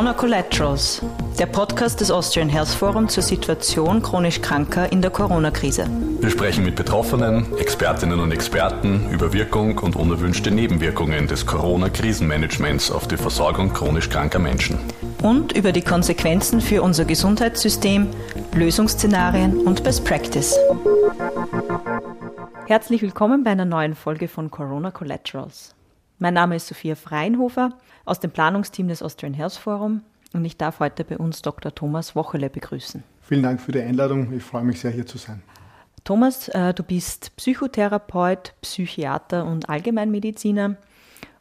Corona Collaterals, der Podcast des Austrian Health Forum zur Situation chronisch Kranker in der Corona-Krise. Wir sprechen mit Betroffenen, Expertinnen und Experten über Wirkung und unerwünschte Nebenwirkungen des Corona-Krisenmanagements auf die Versorgung chronisch kranker Menschen. Und über die Konsequenzen für unser Gesundheitssystem, Lösungsszenarien und Best Practice. Herzlich willkommen bei einer neuen Folge von Corona Collaterals. Mein Name ist Sophia Freinhofer aus dem Planungsteam des Austrian Health Forum und ich darf heute bei uns Dr. Thomas Wochele begrüßen. Vielen Dank für die Einladung. Ich freue mich sehr, hier zu sein. Thomas, äh, du bist Psychotherapeut, Psychiater und Allgemeinmediziner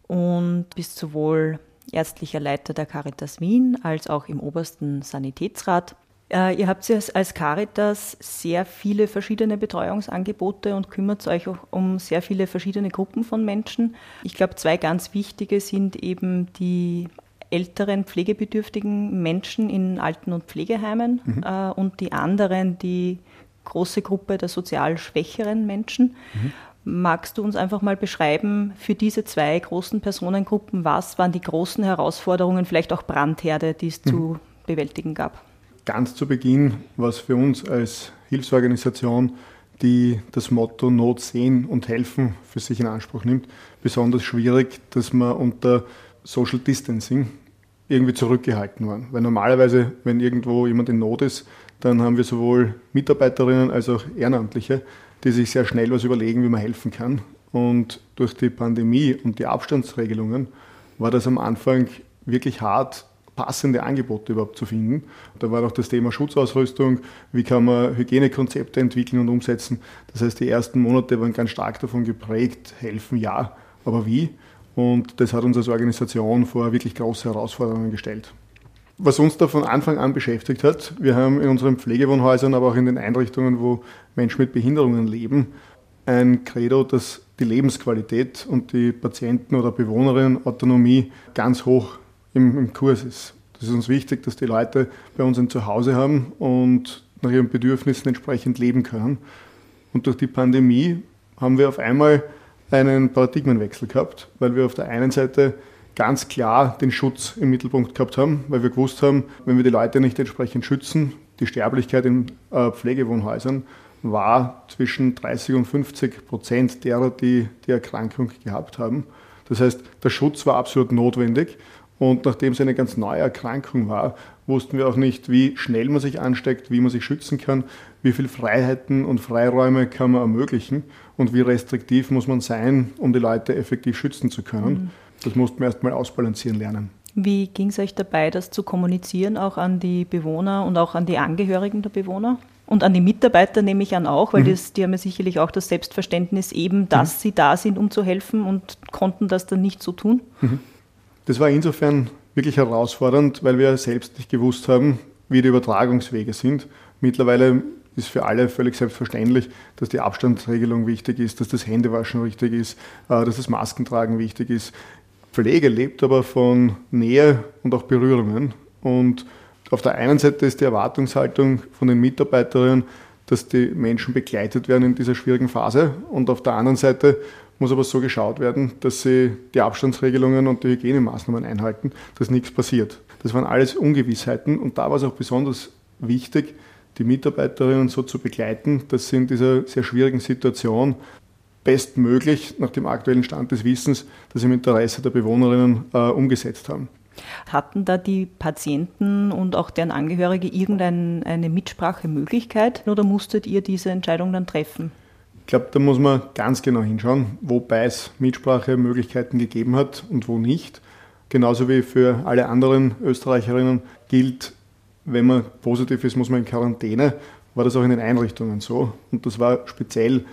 und bist sowohl ärztlicher Leiter der Caritas Wien als auch im obersten Sanitätsrat ihr habt als Caritas sehr viele verschiedene Betreuungsangebote und kümmert euch auch um sehr viele verschiedene Gruppen von Menschen. Ich glaube, zwei ganz wichtige sind eben die älteren pflegebedürftigen Menschen in Alten- und Pflegeheimen mhm. äh, und die anderen, die große Gruppe der sozial schwächeren Menschen. Mhm. Magst du uns einfach mal beschreiben, für diese zwei großen Personengruppen, was waren die großen Herausforderungen, vielleicht auch Brandherde, die es mhm. zu bewältigen gab? Ganz zu Beginn war es für uns als Hilfsorganisation, die das Motto Not sehen und helfen für sich in Anspruch nimmt, besonders schwierig, dass man unter Social Distancing irgendwie zurückgehalten waren. Weil normalerweise, wenn irgendwo jemand in Not ist, dann haben wir sowohl Mitarbeiterinnen als auch Ehrenamtliche, die sich sehr schnell was überlegen, wie man helfen kann. Und durch die Pandemie und die Abstandsregelungen war das am Anfang wirklich hart, passende Angebote überhaupt zu finden. Da war auch das Thema Schutzausrüstung, wie kann man Hygienekonzepte entwickeln und umsetzen. Das heißt, die ersten Monate waren ganz stark davon geprägt, helfen ja, aber wie? Und das hat uns als Organisation vor wirklich große Herausforderungen gestellt. Was uns da von Anfang an beschäftigt hat, wir haben in unseren Pflegewohnhäusern, aber auch in den Einrichtungen, wo Menschen mit Behinderungen leben, ein Credo, dass die Lebensqualität und die Patienten- oder Bewohnerinnen-Autonomie ganz hoch im, im Kurs ist. Das ist uns wichtig, dass die Leute bei uns ein Zuhause haben und nach ihren Bedürfnissen entsprechend leben können. Und durch die Pandemie haben wir auf einmal einen Paradigmenwechsel gehabt, weil wir auf der einen Seite ganz klar den Schutz im Mittelpunkt gehabt haben, weil wir gewusst haben, wenn wir die Leute nicht entsprechend schützen, die Sterblichkeit in äh, Pflegewohnhäusern war zwischen 30 und 50 Prozent derer, die die Erkrankung gehabt haben. Das heißt, der Schutz war absolut notwendig und nachdem es eine ganz neue Erkrankung war, wussten wir auch nicht, wie schnell man sich ansteckt, wie man sich schützen kann, wie viele Freiheiten und Freiräume kann man ermöglichen und wie restriktiv muss man sein, um die Leute effektiv schützen zu können. Mhm. Das mussten wir erstmal ausbalancieren lernen. Wie ging es euch dabei, das zu kommunizieren, auch an die Bewohner und auch an die Angehörigen der Bewohner? Und an die Mitarbeiter nehme ich an auch, weil mhm. das, die haben ja sicherlich auch das Selbstverständnis eben, dass mhm. sie da sind, um zu helfen und konnten das dann nicht so tun. Das war insofern wirklich herausfordernd, weil wir selbst nicht gewusst haben, wie die Übertragungswege sind. Mittlerweile ist für alle völlig selbstverständlich, dass die Abstandsregelung wichtig ist, dass das Händewaschen wichtig ist, äh, dass das Maskentragen wichtig ist. Pflege lebt aber von Nähe und auch Berührungen. Und auf der einen Seite ist die Erwartungshaltung von den Mitarbeiterinnen, dass die Menschen begleitet werden in dieser schwierigen Phase. Und auf der anderen Seite muss aber so geschaut werden, dass sie die Abstandsregelungen und die Hygienemaßnahmen einhalten, dass nichts passiert. Das waren alles Ungewissheiten und da war es auch besonders wichtig, die Mitarbeiterinnen so zu begleiten, dass sie in dieser sehr schwierigen Situation bestmöglich nach dem aktuellen Stand des Wissens das im Interesse der Bewohnerinnen äh, umgesetzt haben. Hatten da die Patienten und auch deren Angehörige irgendeine Mitsprachemöglichkeit oder musstet ihr diese Entscheidung dann treffen? Ich glaube, da muss man ganz genau hinschauen, wobei es Mitsprachemöglichkeiten gegeben hat und wo nicht. Genauso wie für alle anderen Österreicherinnen gilt, wenn man positiv ist, muss man in Quarantäne. War das auch in den Einrichtungen so. Und das war speziell,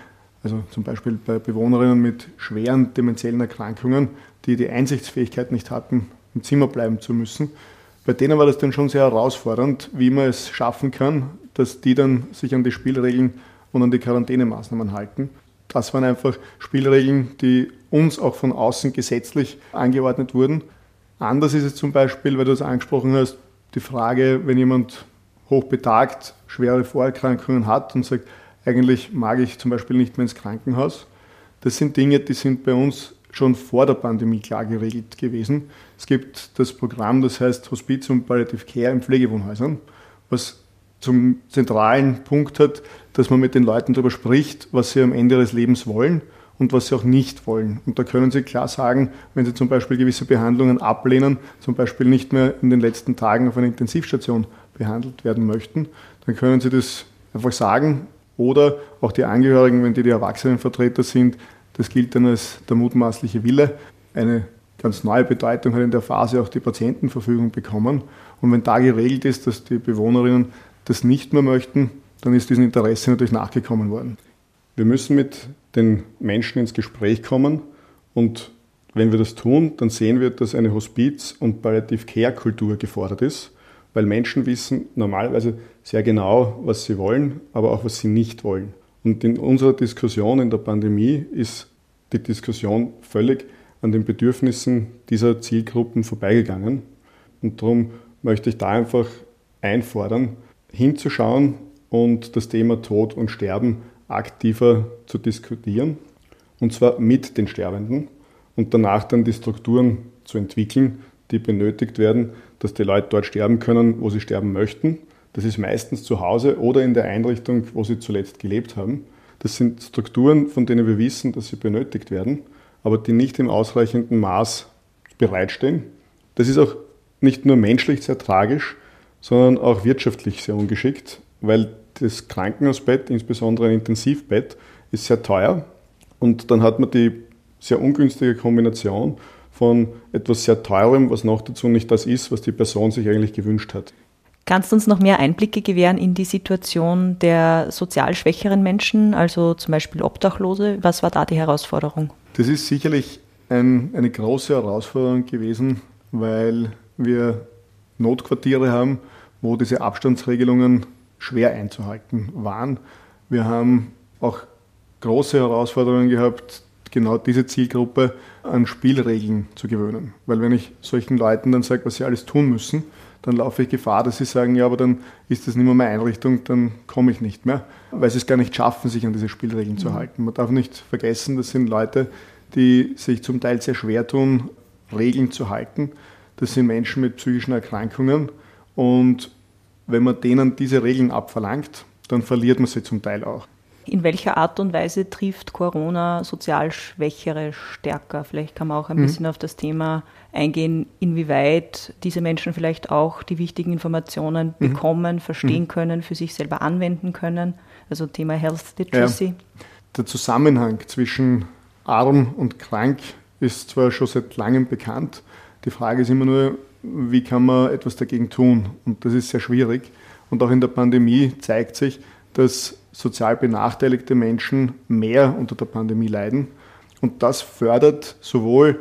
also zum Beispiel bei Bewohnerinnen mit schweren demenziellen Erkrankungen, die die Einsichtsfähigkeit nicht hatten, im Zimmer bleiben zu müssen. Bei denen war das dann schon sehr herausfordernd, wie man es schaffen kann, dass die dann sich an die Spielregeln und an die Quarantänemaßnahmen halten. Das waren einfach Spielregeln, die uns auch von außen gesetzlich angeordnet wurden. Anders ist es zum Beispiel, weil du es angesprochen hast, die Frage, wenn jemand hochbetagt schwere Vorerkrankungen hat und sagt, eigentlich mag ich zum Beispiel nicht mehr ins Krankenhaus. Das sind Dinge, die sind bei uns schon vor der Pandemie klar geregelt gewesen. Es gibt das Programm, das heißt Hospiz und Palliative Care in Pflegewohnhäusern, was zum zentralen Punkt hat, dass man mit den Leuten darüber spricht, was sie am Ende ihres Lebens wollen und was sie auch nicht wollen. Und da können sie klar sagen, wenn sie zum Beispiel gewisse Behandlungen ablehnen, zum Beispiel nicht mehr in den letzten Tagen auf einer Intensivstation behandelt werden möchten, dann können sie das einfach sagen. Oder auch die Angehörigen, wenn die die Erwachsenenvertreter sind, das gilt dann als der mutmaßliche Wille. Eine ganz neue Bedeutung hat in der Phase auch die Patientenverfügung bekommen. Und wenn da geregelt ist, dass die Bewohnerinnen das nicht mehr möchten, dann ist diesem Interesse natürlich nachgekommen worden. Wir müssen mit den Menschen ins Gespräch kommen und wenn wir das tun, dann sehen wir, dass eine Hospiz- und Palliative-Care-Kultur gefordert ist, weil Menschen wissen normalerweise sehr genau, was sie wollen, aber auch was sie nicht wollen. Und in unserer Diskussion in der Pandemie ist die Diskussion völlig an den Bedürfnissen dieser Zielgruppen vorbeigegangen. Und darum möchte ich da einfach einfordern, hinzuschauen und das Thema Tod und Sterben aktiver zu diskutieren. Und zwar mit den Sterbenden und danach dann die Strukturen zu entwickeln, die benötigt werden, dass die Leute dort sterben können, wo sie sterben möchten. Das ist meistens zu Hause oder in der Einrichtung, wo sie zuletzt gelebt haben. Das sind Strukturen, von denen wir wissen, dass sie benötigt werden, aber die nicht im ausreichenden Maß bereitstehen. Das ist auch nicht nur menschlich sehr tragisch, sondern auch wirtschaftlich sehr ungeschickt, weil das Krankenhausbett, insbesondere ein Intensivbett, ist sehr teuer und dann hat man die sehr ungünstige Kombination von etwas sehr teurem, was noch dazu nicht das ist, was die Person sich eigentlich gewünscht hat. Kannst du uns noch mehr Einblicke gewähren in die Situation der sozial schwächeren Menschen, also zum Beispiel Obdachlose? Was war da die Herausforderung? Das ist sicherlich ein, eine große Herausforderung gewesen, weil wir Notquartiere haben, wo diese Abstandsregelungen schwer einzuhalten waren. Wir haben auch große Herausforderungen gehabt, genau diese Zielgruppe an Spielregeln zu gewöhnen. Weil wenn ich solchen Leuten dann sage, was sie alles tun müssen, dann laufe ich Gefahr, dass sie sagen, ja, aber dann ist das nicht mehr meine Einrichtung, dann komme ich nicht mehr, weil sie es gar nicht schaffen, sich an diese Spielregeln mhm. zu halten. Man darf nicht vergessen, das sind Leute, die sich zum Teil sehr schwer tun, Regeln zu halten. Das sind Menschen mit psychischen Erkrankungen und wenn man denen diese Regeln abverlangt, dann verliert man sie zum Teil auch. In welcher Art und Weise trifft Corona sozial Schwächere stärker? Vielleicht kann man auch ein mhm. bisschen auf das Thema eingehen, inwieweit diese Menschen vielleicht auch die wichtigen Informationen mhm. bekommen, verstehen mhm. können, für sich selber anwenden können. Also Thema Health Literacy. Ja. Der Zusammenhang zwischen arm und krank ist zwar schon seit langem bekannt. Die Frage ist immer nur, wie kann man etwas dagegen tun? Und das ist sehr schwierig. Und auch in der Pandemie zeigt sich, dass sozial benachteiligte Menschen mehr unter der Pandemie leiden. Und das fördert sowohl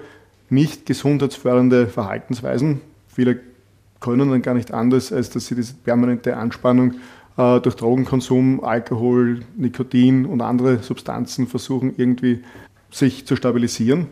nicht gesundheitsfördernde Verhaltensweisen. Viele können dann gar nicht anders, als dass sie diese permanente Anspannung äh, durch Drogenkonsum, Alkohol, Nikotin und andere Substanzen versuchen irgendwie sich zu stabilisieren.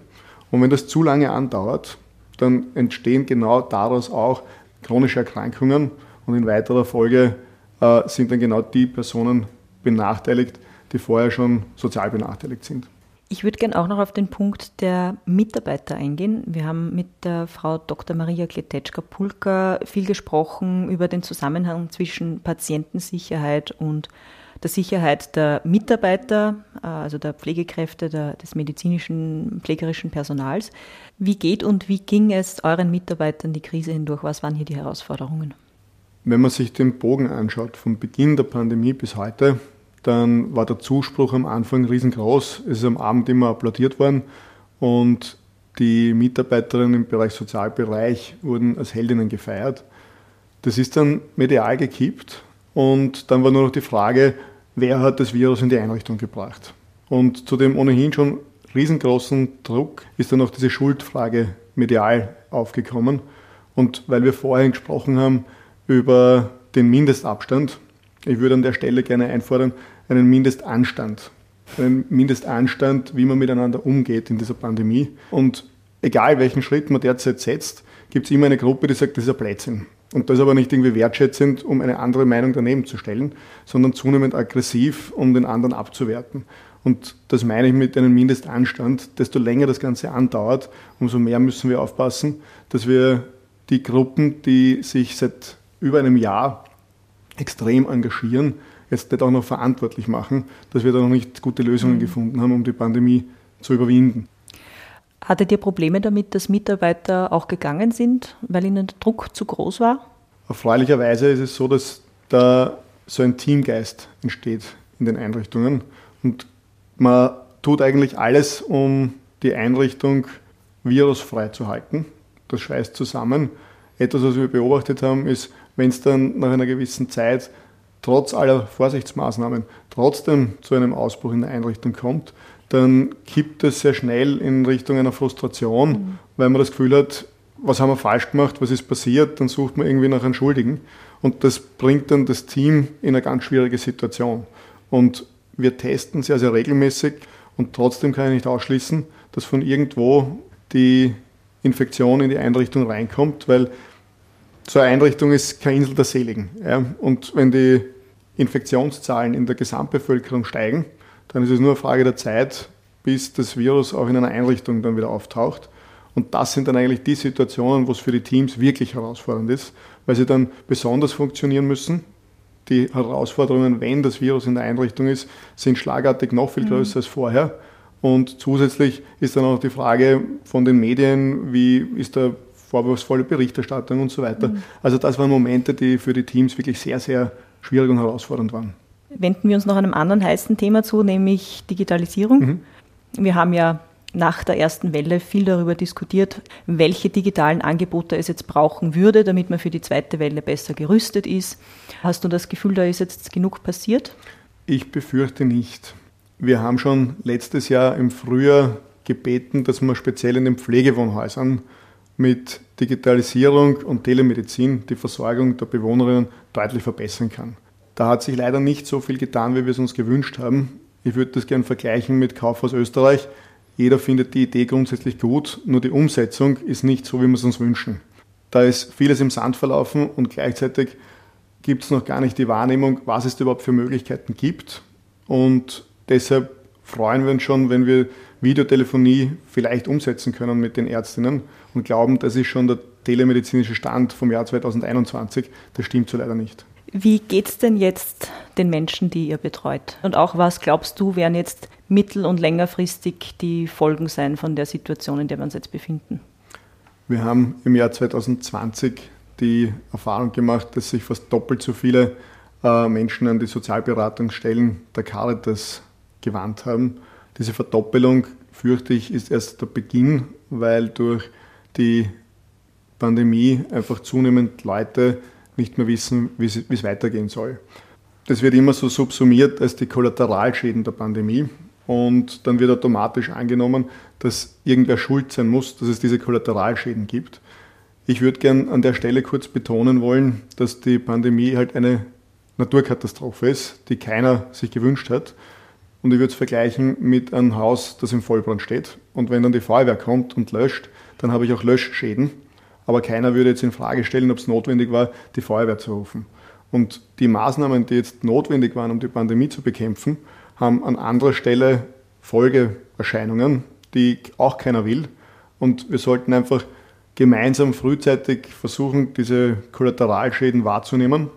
Und wenn das zu lange andauert, dann entstehen genau daraus auch chronische Erkrankungen und in weiterer Folge äh, sind dann genau die Personen benachteiligt, die vorher schon sozial benachteiligt sind. Ich würde gerne auch noch auf den Punkt der Mitarbeiter eingehen. Wir haben mit der Frau Dr. Maria Kletetschka-Pulka viel gesprochen über den Zusammenhang zwischen Patientensicherheit und der Sicherheit der Mitarbeiter, äh, also der Pflegekräfte, der, des medizinischen, pflegerischen Personals. Wie geht und wie ging es euren Mitarbeitern die Krise hindurch? Was waren hier die Herausforderungen? Wenn man sich den Bogen anschaut, vom Beginn der Pandemie bis heute, dann war der Zuspruch am Anfang riesengroß. Es ist am Abend immer applaudiert worden und die Mitarbeiterinnen im Bereich Sozialbereich wurden als Heldinnen gefeiert. Das ist dann medial gekippt und dann war nur noch die Frage, wer hat das Virus in die Einrichtung gebracht. Und zu dem ohnehin schon riesengroßen Druck ist dann noch diese Schuldfrage medial aufgekommen. Und weil wir vorhin gesprochen haben über den Mindestabstand, ich würde an der Stelle gerne einfordern, einen Mindestanstand. Einen Mindestanstand, wie man miteinander umgeht in dieser Pandemie. Und egal welchen Schritt man derzeit setzt, gibt es immer eine Gruppe, die sagt, das ist ein Blödsinn. Und das aber nicht irgendwie wertschätzend, um eine andere Meinung daneben zu stellen, sondern zunehmend aggressiv, um den anderen abzuwerten. Und das meine ich mit einem Mindestanstand. Desto länger das Ganze andauert, umso mehr müssen wir aufpassen, dass wir die Gruppen, die sich seit über einem Jahr extrem engagieren, jetzt nicht auch noch verantwortlich machen, dass wir da noch nicht gute Lösungen mhm. gefunden haben, um die Pandemie zu überwinden. Hattet ihr Probleme damit, dass Mitarbeiter auch gegangen sind, weil ihnen der Druck zu groß war? Erfreulicherweise ist es so, dass da so ein Teamgeist entsteht in den Einrichtungen und man tut eigentlich alles, um die Einrichtung virusfrei zu halten. Das schweißt zusammen. Etwas, was wir beobachtet haben, ist, wenn es dann nach einer gewissen Zeit trotz aller Vorsichtsmaßnahmen trotzdem zu einem Ausbruch in der Einrichtung kommt, dann kippt es sehr schnell in Richtung einer Frustration, mhm. weil man das Gefühl hat, was haben wir falsch gemacht, was ist passiert, dann sucht man irgendwie nach einem Schuldigen. Und das bringt dann das Team in eine ganz schwierige Situation. Und wir testen sehr, sehr regelmäßig und trotzdem kann ich nicht ausschließen, dass von irgendwo die Infektion in die Einrichtung reinkommt, weil so eine Einrichtung ist keine Insel der Seligen. Ja. Und wenn die Infektionszahlen in der Gesamtbevölkerung steigen, dann ist es nur eine Frage der Zeit, bis das Virus auch in einer Einrichtung dann wieder auftaucht. Und das sind dann eigentlich die Situationen, wo es für die Teams wirklich herausfordernd ist, weil sie dann besonders funktionieren müssen. Die Herausforderungen, wenn das Virus in der Einrichtung ist, sind schlagartig noch viel mhm. größer mhm. als vorher. Und zusätzlich ist dann auch die Frage von den Medien, wie ist da vorwurfsvolle Berichterstattung und so weiter. Mhm. Also das waren Momente, die für die Teams wirklich sehr, sehr schwierig und herausfordernd waren wenden wir uns noch einem anderen heißen Thema zu, nämlich Digitalisierung. Mhm. Wir haben ja nach der ersten Welle viel darüber diskutiert, welche digitalen Angebote es jetzt brauchen würde, damit man für die zweite Welle besser gerüstet ist. Hast du das Gefühl, da ist jetzt genug passiert? Ich befürchte nicht. Wir haben schon letztes Jahr im Frühjahr gebeten, dass man speziell in den Pflegewohnhäusern mit Digitalisierung und Telemedizin die Versorgung der Bewohnerinnen deutlich verbessern kann. Da hat sich leider nicht so viel getan, wie wir es uns gewünscht haben. Ich würde das gerne vergleichen mit Kaufhaus Österreich. Jeder findet die Idee grundsätzlich gut, nur die Umsetzung ist nicht so, wie wir es uns wünschen. Da ist vieles im Sand verlaufen und gleichzeitig gibt es noch gar nicht die Wahrnehmung, was es überhaupt für Möglichkeiten gibt. Und deshalb freuen wir uns schon, wenn wir Videotelefonie vielleicht umsetzen können mit den Ärztinnen und glauben, das ist schon der telemedizinische Stand vom Jahr 2021. Das stimmt so leider nicht. Wie geht es denn jetzt den Menschen, die ihr betreut? Und auch was glaubst du, werden jetzt mittel- und längerfristig die Folgen sein von der Situation, in der wir uns jetzt befinden? Wir haben im Jahr 2020 die Erfahrung gemacht, dass sich fast doppelt so viele äh, Menschen an die Sozialberatungsstellen der Caritas gewandt haben. Diese Verdoppelung, fürchte ich, ist erst der Beginn, weil durch die Pandemie einfach zunehmend Leute nicht mehr wissen, wie es weitergehen soll. Das wird immer so subsumiert als die Kollateralschäden der Pandemie. Und dann wird automatisch angenommen, dass irgendwer schuld sein muss, dass es diese Kollateralschäden gibt. Ich würde gern an der Stelle kurz betonen wollen, dass die Pandemie halt eine Naturkatastrophe ist, die keiner sich gewünscht hat. Und ich würde es vergleichen mit einem Haus, das im Vollbrand steht. Und wenn dann die Feuerwehr kommt und löscht, dann habe ich auch Löschschäden aber keiner würde jetzt in Frage stellen, ob es notwendig war, die Feuerwehr zu rufen. Und die Maßnahmen, die jetzt notwendig waren, um die Pandemie zu bekämpfen, haben an anderer Stelle Folgeerscheinungen, die auch keiner will. Und wir sollten einfach gemeinsam frühzeitig versuchen, diese Kollateralschäden wahrzunehmen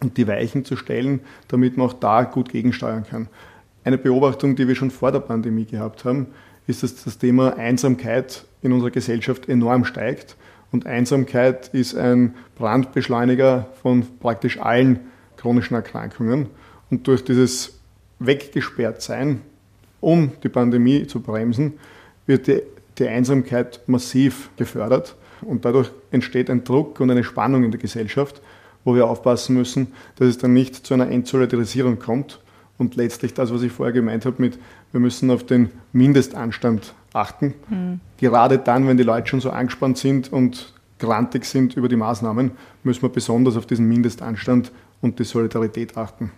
und die Weichen zu stellen, damit man auch da gut gegensteuern kann. Eine Beobachtung, die wir schon vor der Pandemie gehabt haben, ist, dass das Thema Einsamkeit in unserer Gesellschaft enorm steigt und Einsamkeit ist ein Brandbeschleuniger von praktisch allen chronischen Erkrankungen. Und durch dieses Weggesperrtsein, um die Pandemie zu bremsen, wird die, die Einsamkeit massiv gefördert. Und dadurch entsteht ein Druck und eine Spannung in der Gesellschaft, wo wir aufpassen müssen, dass es dann nicht zu einer Entsolidarisierung kommt. Und letztlich das, was ich vorher gemeint habe, mit wir müssen auf den Mindestanstand achten. Mhm. Gerade dann, wenn die Leute schon so angespannt sind und grantig sind über die Maßnahmen, müssen wir besonders auf diesen Mindestanstand und die Solidarität achten.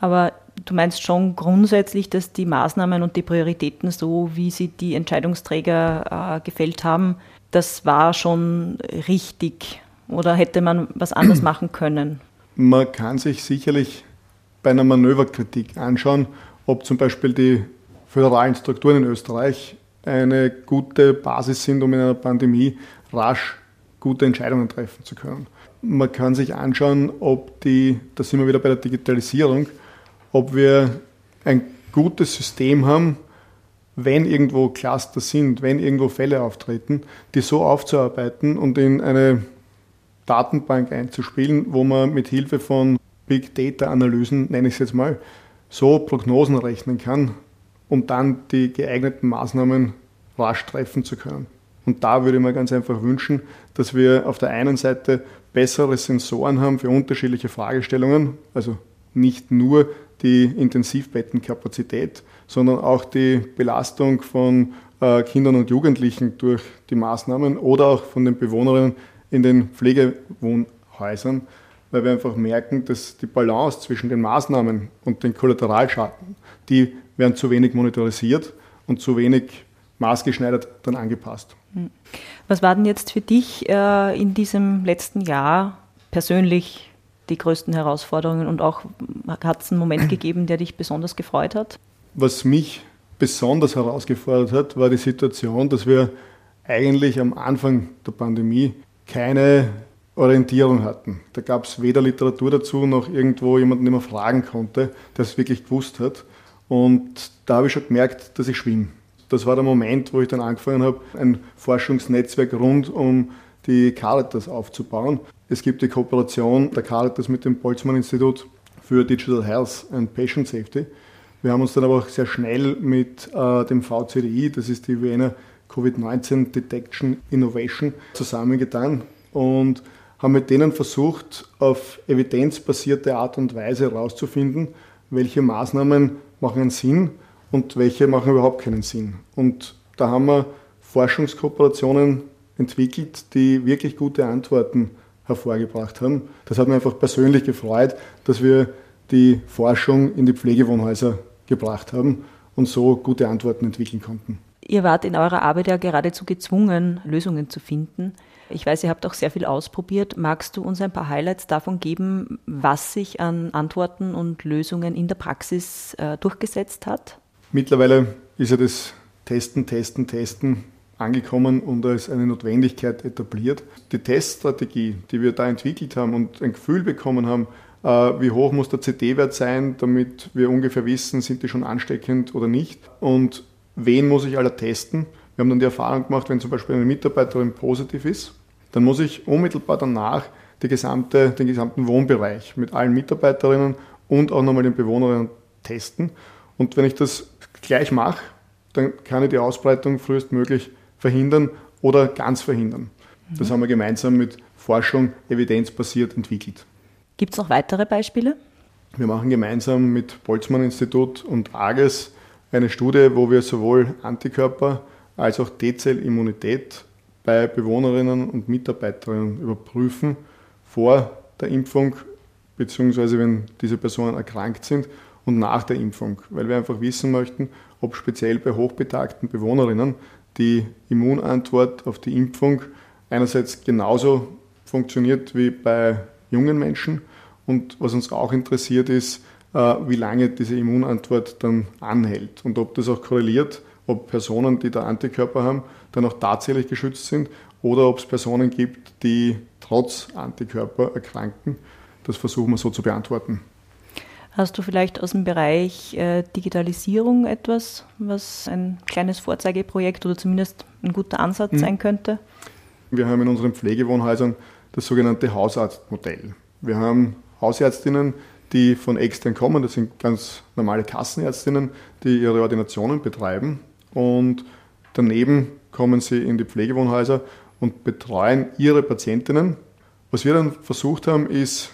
Aber du meinst schon grundsätzlich, dass die Maßnahmen und die Prioritäten, so wie sie die Entscheidungsträger äh, gefällt haben, das war schon richtig oder hätte man was anderes machen können? Man kann sich sicherlich bei einer Manöverkritik anschauen, ob zum Beispiel die föderalen Strukturen in Österreich eine gute Basis sind, um in einer Pandemie rasch gute Entscheidungen treffen zu können. Man kann sich anschauen, ob die, da sind wir wieder bei der Digitalisierung, ob wir ein gutes System haben, wenn irgendwo Cluster sind, wenn irgendwo Fälle auftreten, die so aufzuarbeiten und in eine Datenbank einzuspielen, wo man mit Hilfe von Big Data Analysen, nenne ich es jetzt mal, so Prognosen rechnen kann, um dann die geeigneten Maßnahmen rasch treffen zu können. Und da würde ich mir ganz einfach wünschen, dass wir auf der einen Seite bessere Sensoren haben für unterschiedliche Fragestellungen, also nicht nur die Intensivbettenkapazität, sondern auch die Belastung von äh, Kindern und Jugendlichen durch die Maßnahmen oder auch von den Bewohnerinnen in den Pflegewohnhäusern, weil wir einfach merken, dass die Balance zwischen den Maßnahmen und den Kollateralschaden, die werden zu wenig monetarisiert und zu wenig maßgeschneidert dann angepasst. Hm. Was war denn jetzt für dich äh, in diesem letzten Jahr persönlich die größten Herausforderungen und auch hat es einen Moment gegeben, der dich besonders gefreut hat? Was mich besonders herausgefordert hat, war die Situation, dass wir eigentlich am Anfang der Pandemie keine Orientierung hatten. Da gab es weder Literatur dazu noch irgendwo jemanden, den man fragen konnte, der es wirklich gewusst hat. Und da habe ich schon gemerkt, dass ich schwimme. Das war der Moment, wo ich dann angefangen habe, ein Forschungsnetzwerk rund um die Caritas aufzubauen. Es gibt die Kooperation der Caritas mit dem Boltzmann-Institut für Digital Health and Patient Safety. Wir haben uns dann aber auch sehr schnell mit äh, dem VCDI, das ist die Wiener Covid-19 Detection Innovation, zusammengetan und haben mit denen versucht, auf evidenzbasierte Art und Weise herauszufinden, welche Maßnahmen machen Sinn und welche machen überhaupt keinen Sinn. Und da haben wir Forschungskooperationen entwickelt, die wirklich gute Antworten hervorgebracht haben. Das hat mich einfach persönlich gefreut, dass wir die Forschung in die Pflegewohnhäuser gebracht haben und so gute Antworten entwickeln konnten. Ihr wart in eurer Arbeit ja geradezu gezwungen, Lösungen zu finden. Ich weiß, ihr habt auch sehr viel ausprobiert. Magst du uns ein paar Highlights davon geben, was sich an Antworten und Lösungen in der Praxis äh, durchgesetzt hat? Mittlerweile ist ja das Testen, Testen, Testen angekommen und als eine Notwendigkeit etabliert. Die Teststrategie, die wir da entwickelt haben und ein Gefühl bekommen haben, äh, wie hoch muss der CD-Wert sein, damit wir ungefähr wissen, sind die schon ansteckend oder nicht und wen muss ich alle testen. Wir haben dann die Erfahrung gemacht, wenn zum Beispiel eine Mitarbeiterin positiv ist, dann muss ich unmittelbar danach gesamte, den gesamten Wohnbereich mit allen Mitarbeiterinnen und auch nochmal den Bewohnerinnen testen. Und wenn ich das gleich mache, dann kann ich die Ausbreitung frühestmöglich verhindern oder ganz verhindern. Mhm. Das haben wir gemeinsam mit Forschung evidenzbasiert entwickelt. Gibt es noch weitere Beispiele? Wir machen gemeinsam mit Boltzmann-Institut und AGES eine Studie, wo wir sowohl Antikörper als auch T-Zell-Immunität bei Bewohnerinnen und Mitarbeiterinnen überprüfen vor der Impfung, beziehungsweise wenn diese Personen erkrankt sind und nach der Impfung, weil wir einfach wissen möchten, ob speziell bei hochbetagten Bewohnerinnen die Immunantwort auf die Impfung einerseits genauso funktioniert wie bei jungen Menschen und was uns auch interessiert ist, äh, wie lange diese Immunantwort dann anhält und ob das auch korreliert, ob Personen, die da Antikörper haben, dann auch tatsächlich geschützt sind oder ob es Personen gibt, die trotz Antikörper erkranken. Das versuchen wir so zu beantworten. Hast du vielleicht aus dem Bereich äh, Digitalisierung etwas, was ein kleines Vorzeigeprojekt oder zumindest ein guter Ansatz mhm. sein könnte? Wir haben in unseren Pflegewohnhäusern das sogenannte Hausarztmodell. Wir haben Hausärztinnen, die von extern kommen, das sind ganz normale Kassenärztinnen, die ihre Ordinationen betreiben und daneben kommen sie in die Pflegewohnhäuser und betreuen ihre Patientinnen. Was wir dann versucht haben, ist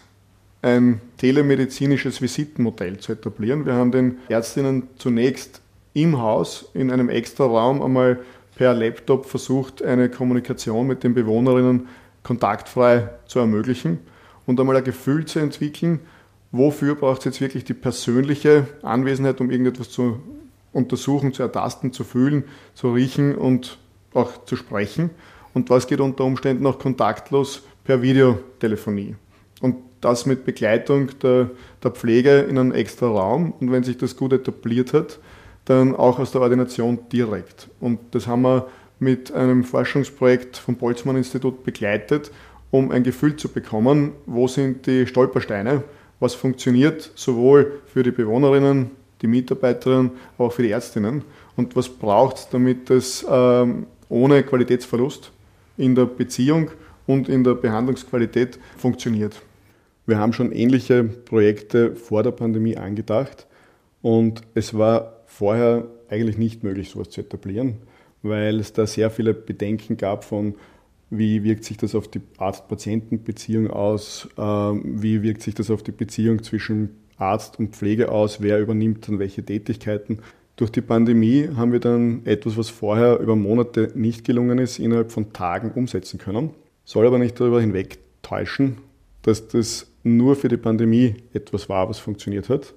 ein telemedizinisches Visitenmodell zu etablieren. Wir haben den Ärztinnen zunächst im Haus in einem extra Raum einmal per Laptop versucht, eine Kommunikation mit den Bewohnerinnen kontaktfrei zu ermöglichen und einmal ein Gefühl zu entwickeln, wofür braucht es jetzt wirklich die persönliche Anwesenheit, um irgendetwas zu untersuchen, zu ertasten, zu fühlen, zu riechen und auch zu sprechen und was geht unter Umständen auch kontaktlos per Videotelefonie. Und das mit Begleitung der, der Pflege in einem extra Raum und wenn sich das gut etabliert hat, dann auch aus der Ordination direkt. Und das haben wir mit einem Forschungsprojekt vom Boltzmann-Institut begleitet, um ein Gefühl zu bekommen, wo sind die Stolpersteine, was funktioniert sowohl für die Bewohnerinnen, die Mitarbeiterinnen, aber auch für die Ärztinnen und was braucht es, damit es ähm, ohne Qualitätsverlust in der Beziehung und in der Behandlungsqualität funktioniert. Wir haben schon ähnliche Projekte vor der Pandemie angedacht und es war vorher eigentlich nicht möglich, sowas zu etablieren, weil es da sehr viele Bedenken gab von, wie wirkt sich das auf die Arzt-Patienten-Beziehung aus, ähm, wie wirkt sich das auf die Beziehung zwischen Arzt und Pflege aus, wer übernimmt dann welche Tätigkeiten. Durch die Pandemie haben wir dann etwas, was vorher über Monate nicht gelungen ist, innerhalb von Tagen umsetzen können. Soll aber nicht darüber hinwegtäuschen, dass das nur für die Pandemie etwas war, was funktioniert hat,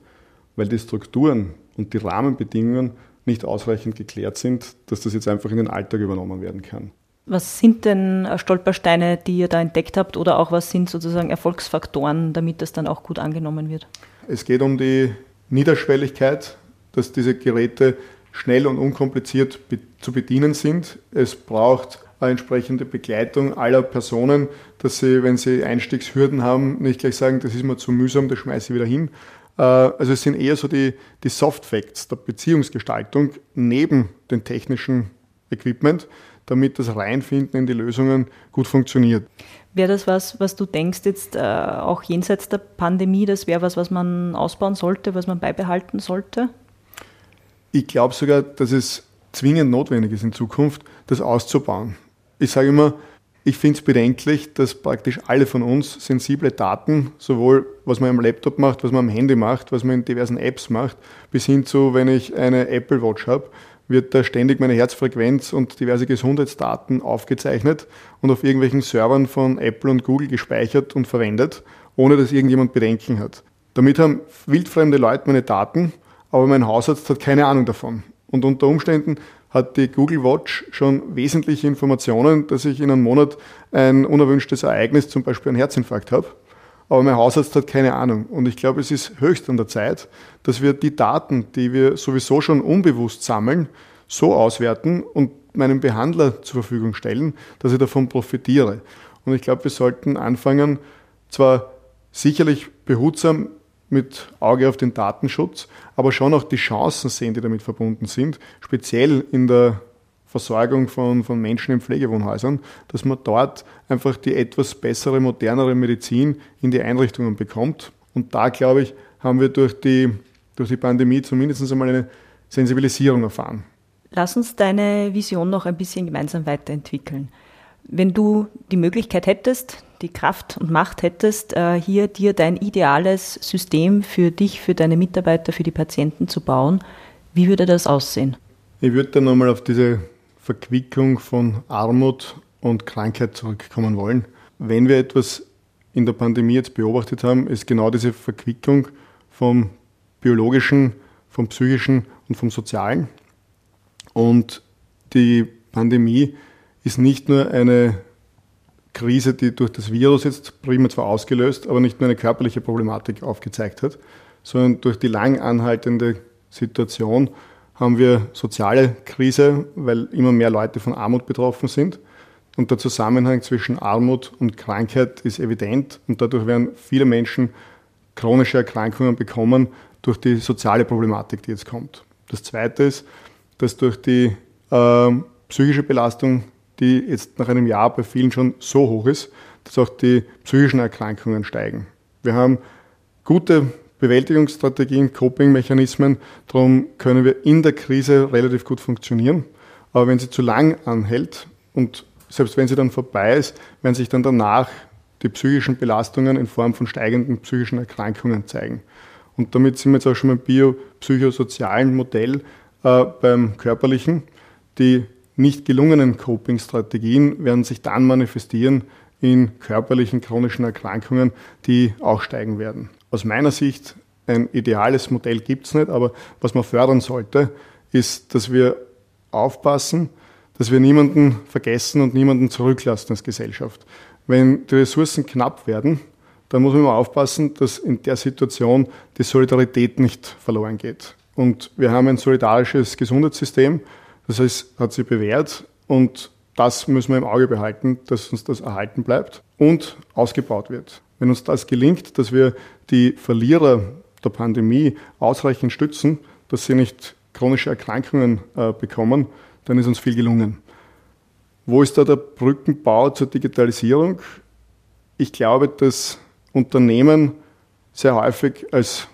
weil die Strukturen und die Rahmenbedingungen nicht ausreichend geklärt sind, dass das jetzt einfach in den Alltag übernommen werden kann. Was sind denn Stolpersteine, die ihr da entdeckt habt oder auch was sind sozusagen Erfolgsfaktoren, damit das dann auch gut angenommen wird? Es geht um die Niederschwelligkeit, dass diese Geräte schnell und unkompliziert zu bedienen sind. Es braucht eine entsprechende Begleitung aller Personen, dass sie, wenn sie Einstiegshürden haben, nicht gleich sagen, das ist mir zu mühsam, das schmeiße ich wieder hin. Äh, also es sind eher so die, die Soft Facts der Beziehungsgestaltung neben dem technischen Equipment, damit das Reinfinden in die Lösungen gut funktioniert. Wäre das was, was du denkst jetzt äh, auch jenseits der Pandemie, das wäre was, was man ausbauen sollte, was man beibehalten sollte? Ich glaube sogar, dass es zwingend notwendig ist in Zukunft, das auszubauen. Ich sage immer, ich finde es bedenklich, dass praktisch alle von uns sensible Daten, sowohl was man am Laptop macht, was man am Handy macht, was man in diversen Apps macht, bis hin zu, wenn ich eine Apple Watch habe, wird da ständig meine Herzfrequenz und diverse Gesundheitsdaten aufgezeichnet und auf irgendwelchen Servern von Apple und Google gespeichert und verwendet, ohne dass irgendjemand Bedenken hat. Damit haben wildfremde Leute meine Daten, aber mein Hausarzt hat keine Ahnung davon. Und unter Umständen hat die Google Watch schon wesentliche Informationen, dass ich in einem Monat ein unerwünschtes Ereignis, zum Beispiel einen Herzinfarkt habe aber mein Hausarzt hat keine Ahnung. Und ich glaube, es ist höchst an der Zeit, dass wir die Daten, die wir sowieso schon unbewusst sammeln, so auswerten und meinem Behandler zur Verfügung stellen, dass ich davon profitiere. Und ich glaube, wir sollten anfangen, zwar sicherlich behutsam mit Auge auf den Datenschutz, aber schon auch die Chancen sehen, die damit verbunden sind, speziell in der Versorgung von, von Menschen in Pflegewohnhäusern, dass man dort einfach die etwas bessere, modernere Medizin in die Einrichtungen bekommt. Und da, glaube ich, haben wir durch die, durch die Pandemie zumindest einmal eine Sensibilisierung erfahren. Lass uns deine Vision noch ein bisschen gemeinsam weiterentwickeln. Wenn du die Möglichkeit hättest, die Kraft und Macht hättest, äh, hier dir dein ideales System für dich, für deine Mitarbeiter, für die Patienten zu bauen, wie würde das aussehen? Ich würde dann nochmal auf diese Verquickung von Armut und Krankheit zurückkommen wollen. Wenn wir etwas in der Pandemie jetzt beobachtet haben, ist genau diese Verquickung vom biologischen, vom psychischen und vom sozialen. Und die Pandemie ist nicht nur eine Krise, die durch das Virus jetzt prima zwar ausgelöst, aber nicht nur eine körperliche Problematik aufgezeigt hat, sondern durch die lang anhaltende Situation haben wir soziale Krise, weil immer mehr Leute von Armut betroffen sind. Und der Zusammenhang zwischen Armut und Krankheit ist evident und dadurch werden viele Menschen chronische Erkrankungen bekommen durch die soziale Problematik, die jetzt kommt. Das Zweite ist, dass durch die äh, psychische Belastung, die jetzt nach einem Jahr bei vielen schon so hoch ist, dass auch die psychischen Erkrankungen steigen. Wir haben gute Bewältigungsstrategien, Coping-Mechanismen. Darum können wir in der Krise relativ gut funktionieren. Aber wenn sie zu lang anhält und selbst wenn sie dann vorbei ist, werden sich dann danach die psychischen Belastungen in Form von steigenden psychischen Erkrankungen zeigen. Und damit sind wir jetzt auch schon beim biopsychosozialen Modell äh, beim körperlichen. Die nicht gelungenen Coping-Strategien werden sich dann manifestieren in körperlichen chronischen Erkrankungen, die auch steigen werden aus meiner Sicht ein ideales Modell gibt es nicht, aber was man fördern sollte, ist, dass wir aufpassen, dass wir niemanden vergessen und niemanden zurücklassen als Gesellschaft. Wenn die Ressourcen knapp werden, dann muss man immer aufpassen, dass in der Situation die Solidarität nicht verloren geht. Und wir haben ein solidarisches Gesundheitssystem, das heißt, hat sich bewährt und das müssen wir im Auge behalten, dass uns das erhalten bleibt und ausgebaut wird. Wenn uns das gelingt, dass wir die Verlierer der Pandemie ausreichend stützen, dass sie nicht chronische Erkrankungen äh, bekommen, dann ist uns viel gelungen. Wo ist da der Brückenbau zur Digitalisierung? Ich glaube, dass Unternehmen sehr häufig als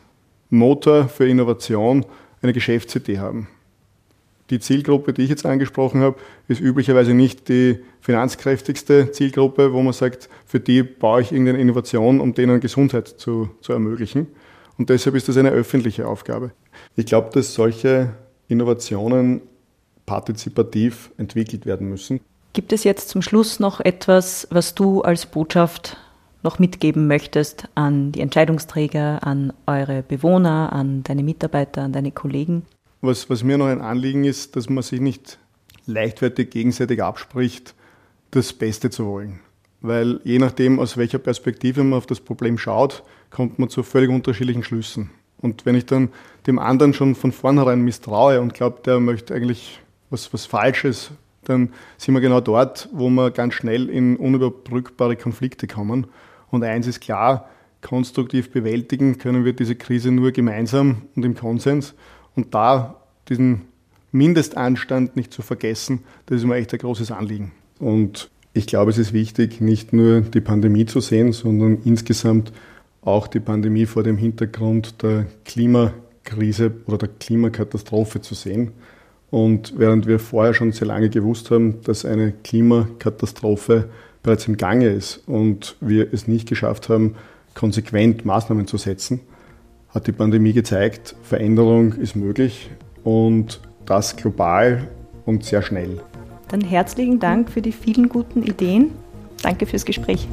Motor für Innovation eine Geschäftsidee haben. Die Zielgruppe, die ich jetzt angesprochen habe, ist üblicherweise nicht die finanzkräftigste Zielgruppe, wo man sagt, für die baue ich irgendeine Innovation, um denen Gesundheit zu, zu ermöglichen. Und deshalb ist das eine öffentliche Aufgabe. Ich glaube, dass solche Innovationen partizipativ entwickelt werden müssen. Gibt es jetzt zum Schluss noch etwas, was du als Botschaft noch mitgeben möchtest an die Entscheidungsträger, an eure Bewohner, an deine Mitarbeiter, an deine Kollegen? Was, was mir noch ein Anliegen ist, dass man sich nicht leichtfertig gegenseitig abspricht, das Beste zu wollen. Weil je nachdem, aus welcher Perspektive man auf das Problem schaut, kommt man zu völlig unterschiedlichen Schlüssen. Und wenn ich dann dem anderen schon von vornherein misstraue und glaube, der möchte eigentlich was, was Falsches, dann sind wir genau dort, wo wir ganz schnell in unüberbrückbare Konflikte kommen. Und eins ist klar, konstruktiv bewältigen können wir diese Krise nur gemeinsam und im Konsens. Und da diesen Mindestanstand nicht zu vergessen, das ist mir echt ein großes Anliegen. Und ich glaube, es ist wichtig, nicht nur die Pandemie zu sehen, sondern insgesamt auch die Pandemie vor dem Hintergrund der Klimakrise oder der Klimakatastrophe zu sehen. Und während wir vorher schon sehr lange gewusst haben, dass eine Klimakatastrophe bereits im Gange ist und wir es nicht geschafft haben, konsequent Maßnahmen zu setzen, hat die Pandemie gezeigt, Veränderung ist möglich und das global und sehr schnell. Dann herzlichen Dank für die vielen guten Ideen. Danke fürs Gespräch.